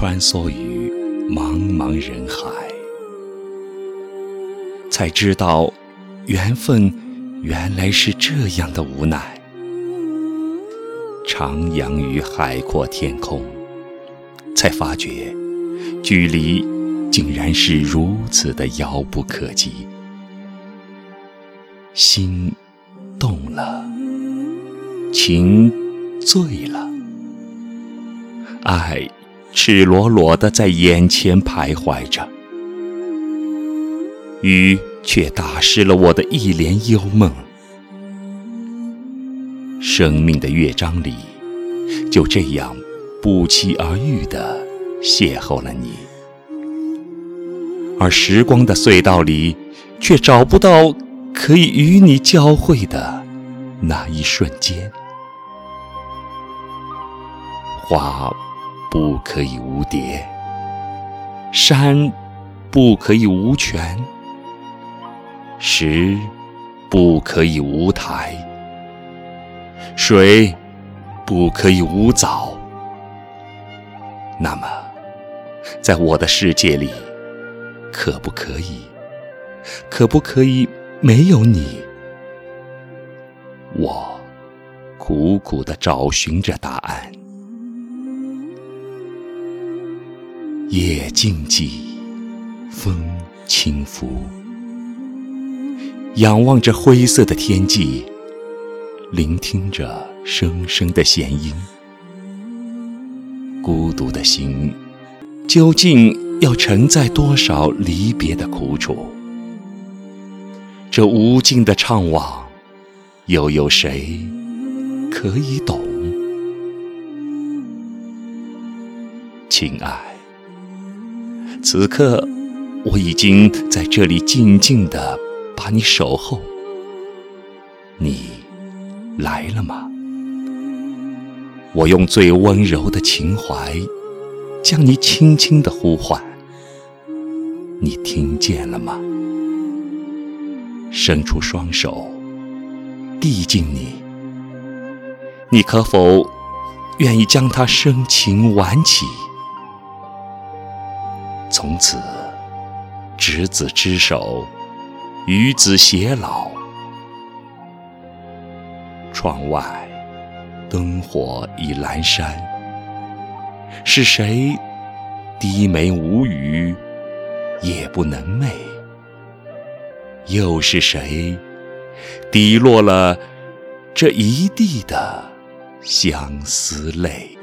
穿梭于茫茫人海，才知道缘分原来是这样的无奈。徜徉于海阔天空，才发觉距离竟然是如此的遥不可及。心动了，情醉了，爱赤裸裸的在眼前徘徊着，雨却打湿了我的一帘幽梦。生命的乐章里，就这样不期而遇的邂逅了你，而时光的隧道里，却找不到可以与你交汇的那一瞬间。花不可以无蝶，山不可以无泉，石不可以无苔。水不可以无藻，那么，在我的世界里，可不可以？可不可以没有你？我苦苦的找寻着答案。夜静寂，风轻拂，仰望着灰色的天际。聆听着声声的弦音，孤独的心究竟要承载多少离别的苦楚？这无尽的怅惘，又有谁可以懂？亲爱，此刻我已经在这里静静的把你守候，你。来了吗？我用最温柔的情怀，将你轻轻的呼唤。你听见了吗？伸出双手，递进你。你可否愿意将它深情挽起？从此，执子之手，与子偕老。窗外灯火已阑珊，是谁低眉无语，夜不能寐？又是谁滴落了这一地的相思泪？